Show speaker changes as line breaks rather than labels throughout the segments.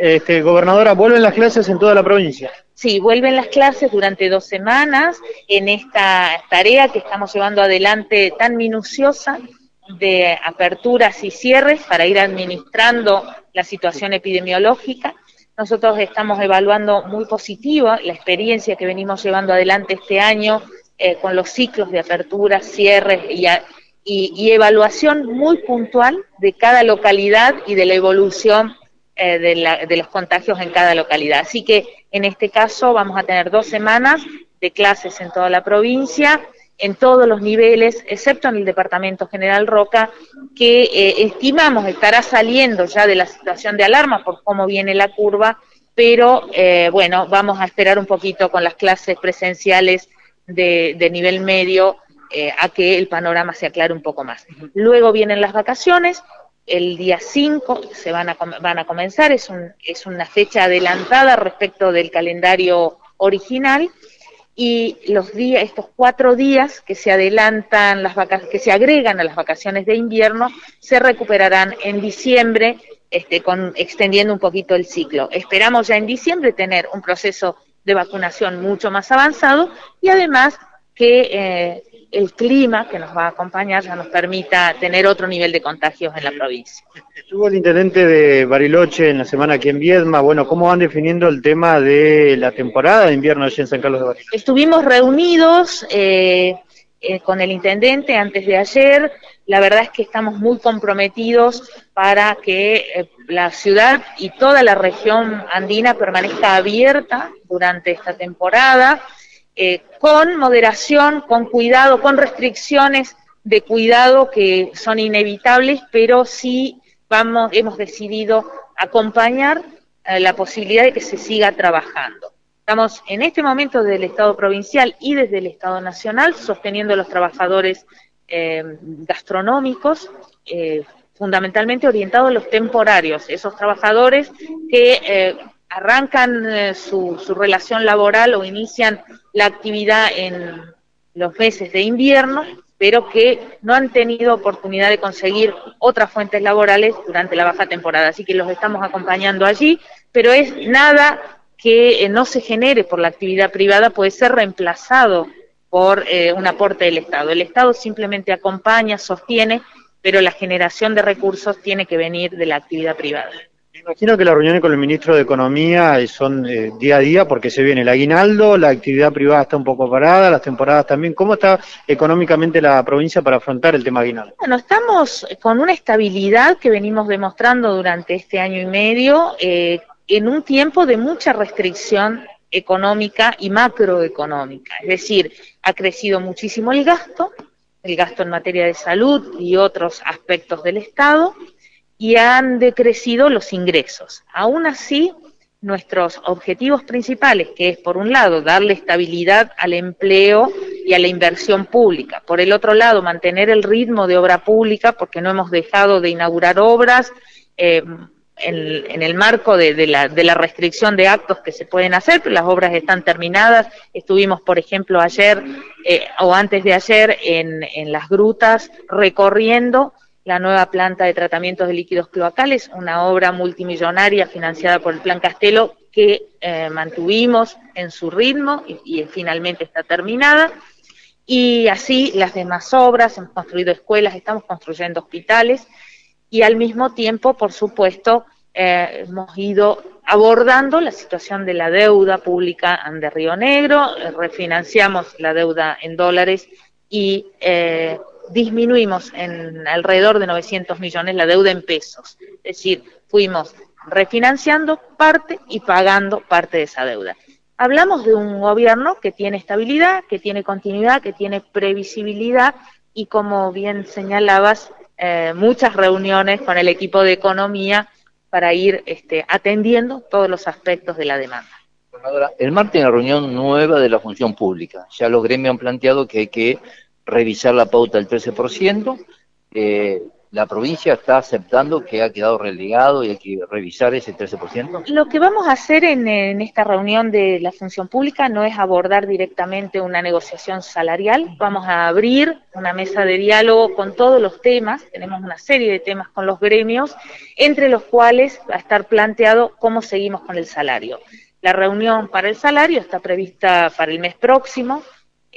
Este, gobernadora, ¿vuelven las clases en toda la provincia?
Sí, vuelven las clases durante dos semanas en esta tarea que estamos llevando adelante tan minuciosa de aperturas y cierres para ir administrando la situación epidemiológica. Nosotros estamos evaluando muy positiva la experiencia que venimos llevando adelante este año eh, con los ciclos de aperturas, cierres y, y, evaluación muy puntual de cada localidad y de la evolución eh, de, de, los contagios en cada localidad. Así que en este caso vamos a tener dos semanas de clases en toda la provincia, en todos los niveles, excepto en el Departamento General Roca, que eh, estimamos estará saliendo ya de la situación de alarma por cómo viene la curva, pero eh, bueno, vamos a esperar un poquito con las clases presenciales de, de nivel medio a que el panorama se aclare un poco más. Luego vienen las vacaciones, el día 5 se van a, comenzar, es, un, es una fecha adelantada respecto del calendario original y los días, estos cuatro días que se adelantan las que se agregan a las vacaciones de invierno, se recuperarán en diciembre, este, extendiendo un poquito el ciclo. Esperamos ya en diciembre tener un proceso de vacunación mucho más avanzado y además que eh, el clima que nos va a acompañar ya nos permita tener otro nivel de contagios en la provincia.
Estuvo el intendente de Bariloche en la semana aquí en Viedma. Bueno, ¿cómo van definiendo el tema de la temporada de invierno allí en San Carlos de Bariloche?
Estuvimos reunidos eh, eh, con el intendente antes de ayer. La verdad es que estamos muy comprometidos para que eh, la ciudad y toda la región andina permanezca abierta durante esta temporada eh, con moderación, con cuidado, con restricciones de cuidado que son inevitables, pero sí vamos, hemos decidido acompañar eh, la posibilidad de que se siga trabajando. Estamos en este momento desde el Estado provincial y desde el Estado nacional sosteniendo a los trabajadores eh, gastronómicos, fundamentalmente orientados a los temporarios, esos trabajadores que arrancan su, su, relación laboral o inician la actividad en los meses de invierno, pero que no han tenido oportunidad de conseguir otras fuentes laborales durante la baja temporada. Así que los estamos acompañando allí, pero es nada que eh, no se genere por la actividad privada, puede ser reemplazado por eh, un aporte del Estado. El Estado simplemente acompaña, sostiene, pero la generación de recursos tiene que venir de la actividad privada.
Imagino que las reuniones con el ministro de Economía son eh, día a día porque se viene el aguinaldo, la actividad privada está un poco parada, las temporadas también. ¿Cómo está económicamente la provincia para afrontar el tema aguinaldo?
Bueno, estamos con una estabilidad que venimos demostrando durante este año y medio eh, en un tiempo de mucha restricción económica y macroeconómica. Es decir, ha crecido muchísimo el gasto, el gasto en materia de salud y otros aspectos del Estado y han decrecido los ingresos. Aún así, nuestros objetivos principales, que es por un lado darle estabilidad al empleo y a la inversión pública, por el otro lado mantener el ritmo de obra pública, porque no hemos dejado de inaugurar obras eh, en, el marco de, la, de, la, restricción de actos que se pueden hacer, pero las obras están terminadas. Estuvimos, por ejemplo, ayer eh, o antes de ayer en, en las grutas recorriendo la nueva planta de tratamientos de líquidos cloacales, una obra multimillonaria financiada por el Plan Castelo que eh, mantuvimos en su ritmo y, finalmente está terminada. Y así las demás obras, hemos construido escuelas, estamos construyendo hospitales y al mismo tiempo, por supuesto, eh, hemos ido abordando la situación de la deuda pública de Río Negro, eh, refinanciamos la deuda en dólares y disminuimos en alrededor de 900 millones la deuda en pesos. Es decir, fuimos refinanciando parte y pagando parte de esa deuda. Hablamos de un gobierno que tiene estabilidad, que tiene continuidad, que tiene previsibilidad y como bien señalabas, eh, muchas reuniones con el equipo de economía para ir este, atendiendo todos los aspectos de la demanda.
El martes una reunión nueva de la función pública. Ya los gremios han planteado que hay que revisar la pauta del 13%. Eh, la provincia está aceptando que ha quedado relegado y hay que revisar ese 13%?
Lo que vamos a hacer en, en, esta reunión de la función pública no es abordar directamente una negociación salarial, vamos a abrir una mesa de diálogo con todos los temas, tenemos una serie de temas con los gremios, entre los cuales va a estar planteado cómo seguimos con el salario. La reunión para el salario está prevista para el mes próximo,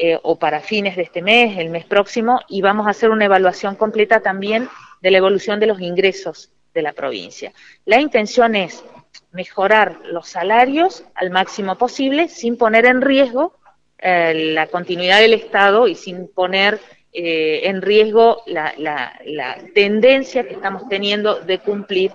eh, o para fines de este mes, el mes próximo, y vamos a hacer una evaluación completa también de la evolución de los ingresos de la provincia. La intención es mejorar los salarios al máximo posible sin poner en riesgo eh, la continuidad del Estado y sin poner eh, en riesgo la, tendencia que estamos teniendo de cumplir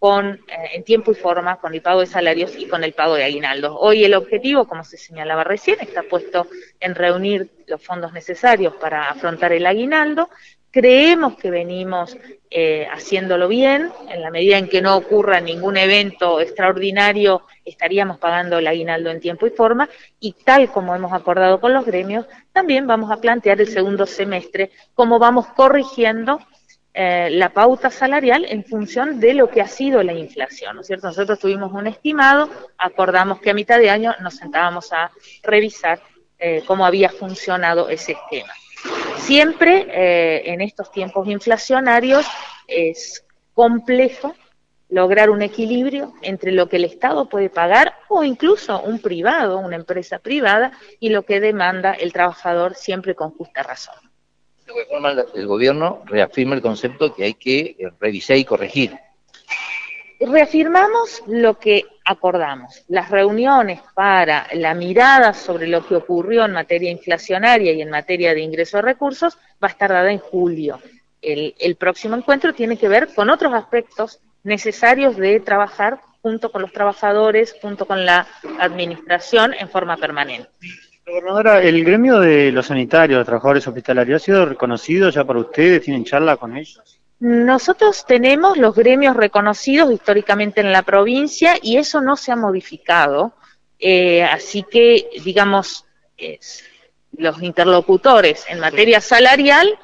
con, eh, en tiempo y forma con el pago de salarios y con el pago de aguinaldos. Hoy el objetivo, como se señalaba recién, está puesto en reunir los fondos necesarios para afrontar el aguinaldo. Creemos que venimos eh, haciéndolo bien, en la medida en que no ocurra ningún evento extraordinario, estaríamos pagando el aguinaldo en tiempo y forma, y tal como hemos acordado con los gremios, también vamos a plantear el segundo semestre, cómo vamos corrigiendo eh, la pauta salarial en función de lo que ha sido la inflación, ¿no es cierto? Nosotros tuvimos un estimado, acordamos que a mitad de año nos sentábamos a revisar eh, cómo había funcionado ese esquema. Siempre eh, en estos tiempos inflacionarios es complejo lograr un equilibrio entre lo que el Estado puede pagar o incluso un privado, una empresa privada, y lo que demanda el trabajador siempre con justa razón
el gobierno reafirma el concepto que hay que eh, revisar y corregir.
Reafirmamos lo que acordamos. Las reuniones para la mirada sobre lo que ocurrió en materia inflacionaria y en materia de ingreso de recursos va a estar dada en julio. El, el próximo encuentro tiene que ver con otros aspectos necesarios de trabajar junto con los trabajadores, junto con la administración en forma permanente.
Gobernadora, el gremio de los sanitarios, los trabajadores hospitalarios, ¿ha sido reconocido ya por ustedes? ¿Tienen charla con ellos?
Nosotros tenemos los gremios reconocidos históricamente en la provincia y eso no se ha modificado. Eh, así que, digamos, es, los interlocutores en materia salarial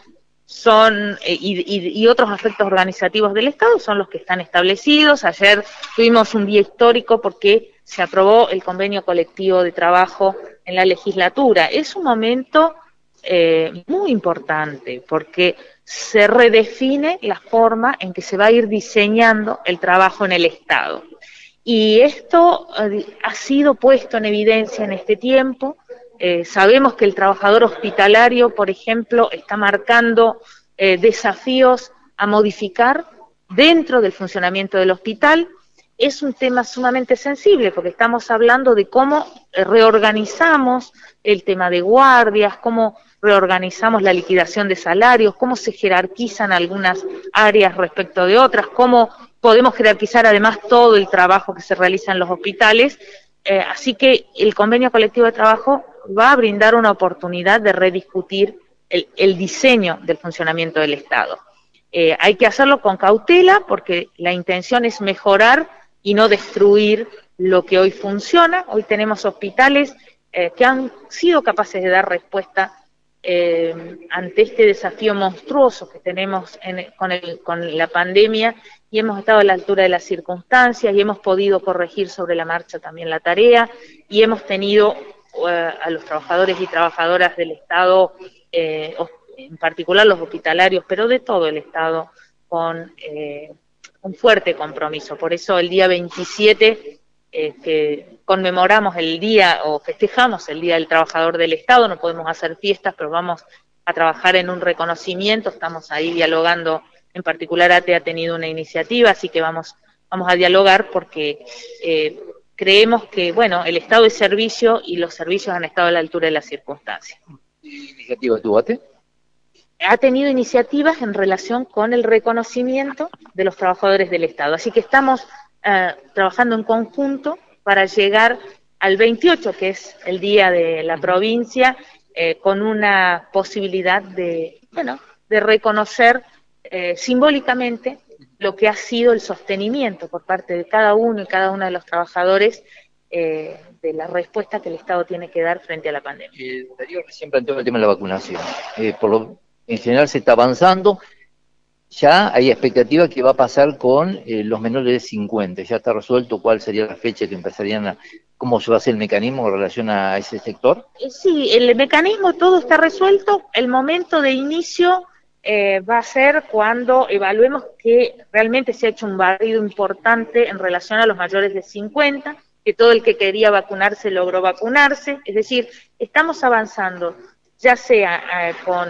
son eh, y, y, otros aspectos organizativos del Estado son los que están establecidos. Ayer tuvimos un día histórico porque se aprobó el convenio colectivo de trabajo en la legislatura. Es un momento eh, muy importante porque se redefine la forma en que se va a ir diseñando el trabajo en el Estado. Y esto eh, ha sido puesto en evidencia en este tiempo. Eh, sabemos que el trabajador hospitalario, por ejemplo, está marcando eh, desafíos a modificar dentro del funcionamiento del hospital es un tema sumamente sensible porque estamos hablando de cómo reorganizamos el tema de guardias, cómo reorganizamos la liquidación de salarios, cómo se jerarquizan algunas áreas respecto de otras, cómo podemos jerarquizar además todo el trabajo que se realiza en los hospitales. Eh, así que el convenio colectivo de trabajo va a brindar una oportunidad de rediscutir el, el diseño del funcionamiento del Estado. Eh, hay que hacerlo con cautela porque la intención es mejorar y no destruir lo que hoy funciona. Hoy tenemos hospitales eh, que han sido capaces de dar respuesta eh, ante este desafío monstruoso que tenemos en, con, la pandemia y hemos estado a la altura de las circunstancias y hemos podido corregir sobre la marcha también la tarea y hemos tenido a los trabajadores y trabajadoras del Estado, eh, en particular los hospitalarios, pero de todo el Estado, con eh, un fuerte compromiso. Por eso el día 27 este, conmemoramos el día o festejamos el Día del Trabajador del Estado, no podemos hacer fiestas, pero vamos a trabajar en un reconocimiento, estamos ahí dialogando, en particular ATE ha tenido una iniciativa, así que vamos, vamos a dialogar porque eh, creemos que, bueno, el Estado es servicio y los servicios han estado a la altura de las circunstancias.
¿Qué iniciativa tuvo ATE?
ha tenido iniciativas en relación con el reconocimiento de los trabajadores del Estado. Así que estamos eh, trabajando en conjunto para llegar al 28, que es el día de la provincia, eh, con una posibilidad de, bueno, de reconocer eh, simbólicamente lo que ha sido el sostenimiento por parte de cada uno y cada uno de los trabajadores eh, de la respuesta que el Estado tiene que dar frente a la pandemia.
Eh, Darío recién planteó el tema de la vacunación. por lo en general se está avanzando. ya hay expectativa que va a pasar con eh, los menores de 50. Ya está resuelto cuál sería la fecha que empezarían a, cómo se va a hacer el mecanismo en relación a ese sector.
Eh, sí, el mecanismo todo está resuelto. El momento de inicio eh, va a ser cuando evaluemos que realmente se ha hecho un barrido importante en relación a los mayores de 50, que todo el que quería vacunarse logró vacunarse. Es decir, estamos avanzando, ya sea con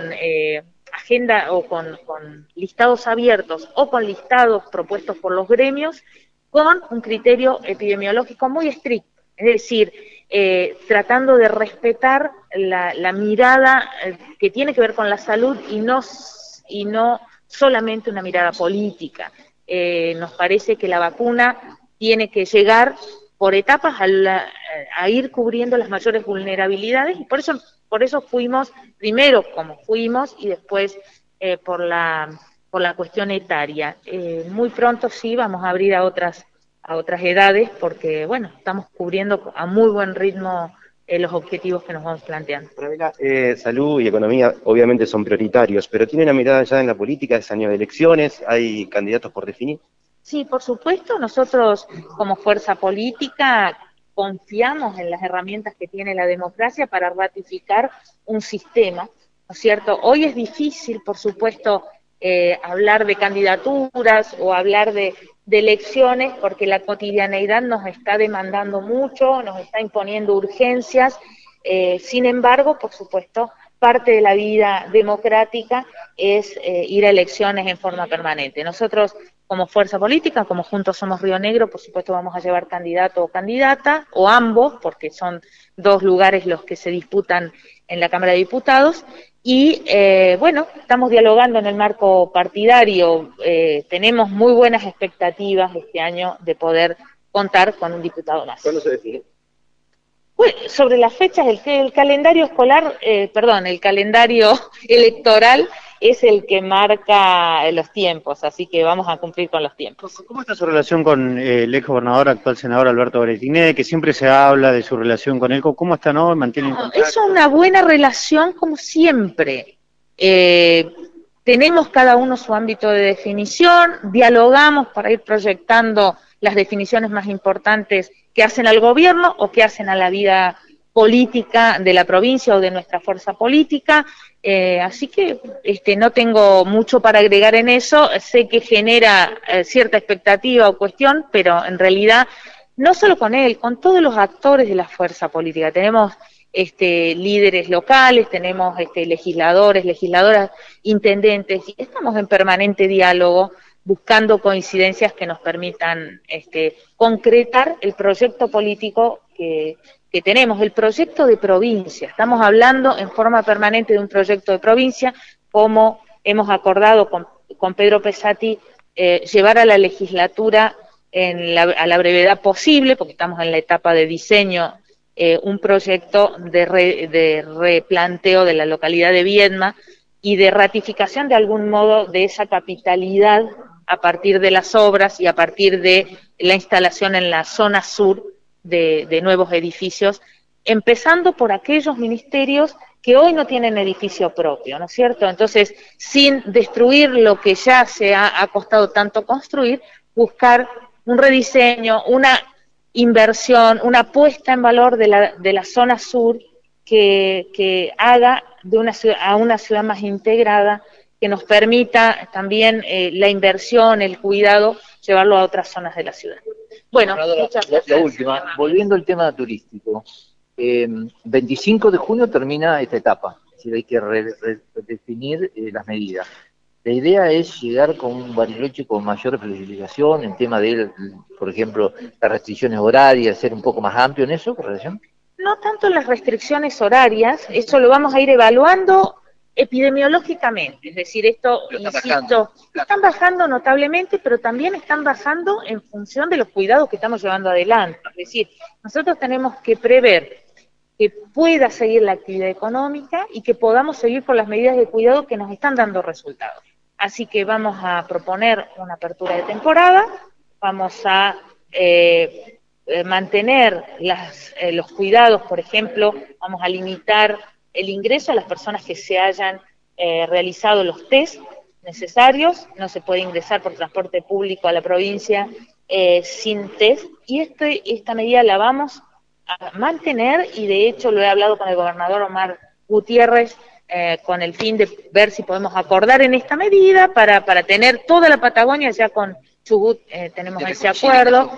agenda o con, listados abiertos o con listados propuestos por los gremios con un criterio epidemiológico muy estricto, es decir, eh, tratando de respetar la, mirada eh, que tiene que ver con la salud y no, y no solamente una mirada política. Eh, nos parece que la vacuna tiene que llegar por etapas a, ir cubriendo las mayores vulnerabilidades y por eso por eso fuimos primero como fuimos y después eh, por la por la cuestión etaria. Eh, muy pronto sí vamos a abrir a otras a otras edades porque bueno estamos cubriendo a muy buen ritmo eh, los objetivos que nos vamos planteando.
salud y economía obviamente son prioritarios, pero tiene una mirada ya en la política, es año de elecciones, hay candidatos por definir.
Sí, por supuesto, nosotros como fuerza política confiamos en las herramientas que tiene la democracia para ratificar un sistema, ¿no es cierto? Hoy es difícil, por supuesto, eh, hablar de candidaturas o hablar de, elecciones porque la cotidianeidad nos está demandando mucho, nos está imponiendo urgencias. Eh, sin embargo, por supuesto, parte de la vida democrática es eh, ir a elecciones en forma permanente. Nosotros como fuerza política, como Juntos Somos Río Negro, por supuesto vamos a llevar candidato o candidata, o ambos, porque son dos lugares los que se disputan en la Cámara de Diputados. Y eh, bueno, estamos dialogando en el marco partidario, eh, tenemos muy buenas expectativas este año de poder contar con un diputado más.
¿Cuándo se define?
sobre las fechas, el, el calendario escolar, eh, perdón, el calendario electoral es el que marca los tiempos, así que vamos a cumplir con los tiempos.
¿Cómo está su relación con eh, el ex gobernador, actual senador Alberto Beretiné, que siempre se habla de su relación con él? ¿Cómo está, no? ¿Mantiene
Es una buena relación como siempre. Eh, tenemos cada uno su ámbito de definición, dialogamos para ir proyectando las definiciones más importantes que hacen al gobierno o que hacen a la vida política de la provincia o de nuestra fuerza política. Eh, así que este, no tengo mucho para agregar en eso. Sé que genera eh, cierta expectativa o cuestión, pero en realidad no solo con él, con todos los actores de la fuerza política. Tenemos este, líderes locales, tenemos este, legisladores, legisladoras, intendentes, y estamos en permanente diálogo buscando coincidencias que nos permitan este, concretar el proyecto político que, que tenemos, el proyecto de provincia. Estamos hablando en forma permanente de un proyecto de provincia, como hemos acordado con, Pedro Pesati, eh, llevar a la legislatura en a la brevedad posible, porque estamos en la etapa de diseño, eh, un proyecto de, de replanteo de la localidad de Viedma y de ratificación de algún modo de esa capitalidad a partir de las obras y a partir de la instalación en la zona sur de, nuevos edificios, empezando por aquellos ministerios que hoy no tienen edificio propio, ¿no es cierto? Entonces, sin destruir lo que ya se ha, costado tanto construir, buscar un rediseño, una inversión, una puesta en valor de la, de la zona sur que, que haga de una ciudad, a una ciudad más integrada, que nos permita también eh, la inversión, el cuidado, llevarlo a otras zonas de la ciudad.
Bueno, la, última, volviendo al tema turístico. 25 em, de junio termina esta etapa, es decir, hay que redefinir eh, las medidas. La idea es llegar con un bariloche con mayor flexibilización en tema de, por ejemplo, las restricciones horarias, ser un poco más amplio en eso, relación.
No tanto las restricciones horarias, eso lo vamos a ir evaluando epidemiológicamente, es decir, esto, insisto, están bajando notablemente, pero también están bajando en función de los cuidados que estamos llevando adelante. Es decir, nosotros tenemos que prever que pueda seguir la actividad económica y que podamos seguir con las medidas de cuidado que nos están dando resultados. Así que vamos a proponer una apertura de temporada, vamos a eh, eh, mantener las, eh, los cuidados, por ejemplo, vamos a limitar el ingreso a las personas que se hayan eh, realizado los test necesarios, no se puede ingresar por transporte público a la provincia eh, sin test y este, esta medida la vamos a mantener y de hecho lo he hablado con el gobernador Omar Gutiérrez eh, con el fin de ver si podemos acordar en esta medida para, para tener toda la Patagonia, ya con Chubut eh, tenemos ese acuerdo.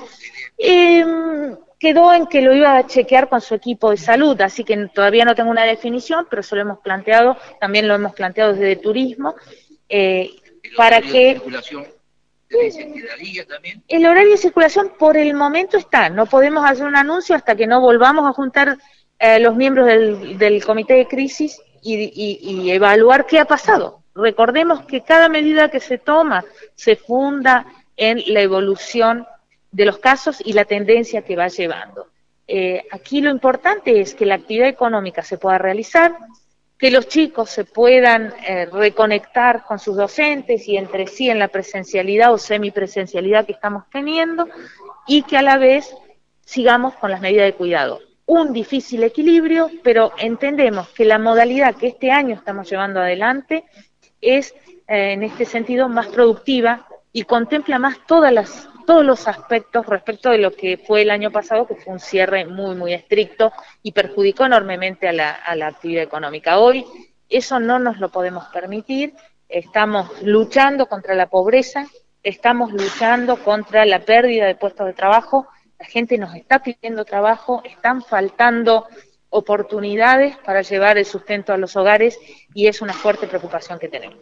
Quedó en que lo iba a chequear con su equipo de salud, así que todavía no tengo una definición, pero eso lo hemos planteado, también lo hemos planteado desde turismo, eh, para que... El horario de circulación por el momento está, no podemos hacer un anuncio hasta que no volvamos a juntar eh, los miembros del, del, comité de crisis y, y, y evaluar qué ha pasado. Recordemos que cada medida que se toma se funda en la evolución de los casos y la tendencia que va llevando. Eh, aquí lo importante es que la actividad económica se pueda realizar, que los chicos se puedan eh, reconectar con sus docentes y entre sí en la presencialidad o semipresencialidad que estamos teniendo y que a la vez sigamos con las medidas de cuidado. Un difícil equilibrio, pero entendemos que la modalidad que este año estamos llevando adelante es eh, en este sentido más productiva y contempla más todas las todos los aspectos respecto de lo que fue el año pasado, que fue un cierre muy, muy estricto y perjudicó enormemente a la, actividad económica. Hoy eso no nos lo podemos permitir, estamos luchando contra la pobreza, estamos luchando contra la pérdida de puestos de trabajo, la gente nos está pidiendo trabajo, están faltando oportunidades para llevar el sustento a los hogares y es una fuerte preocupación que tenemos.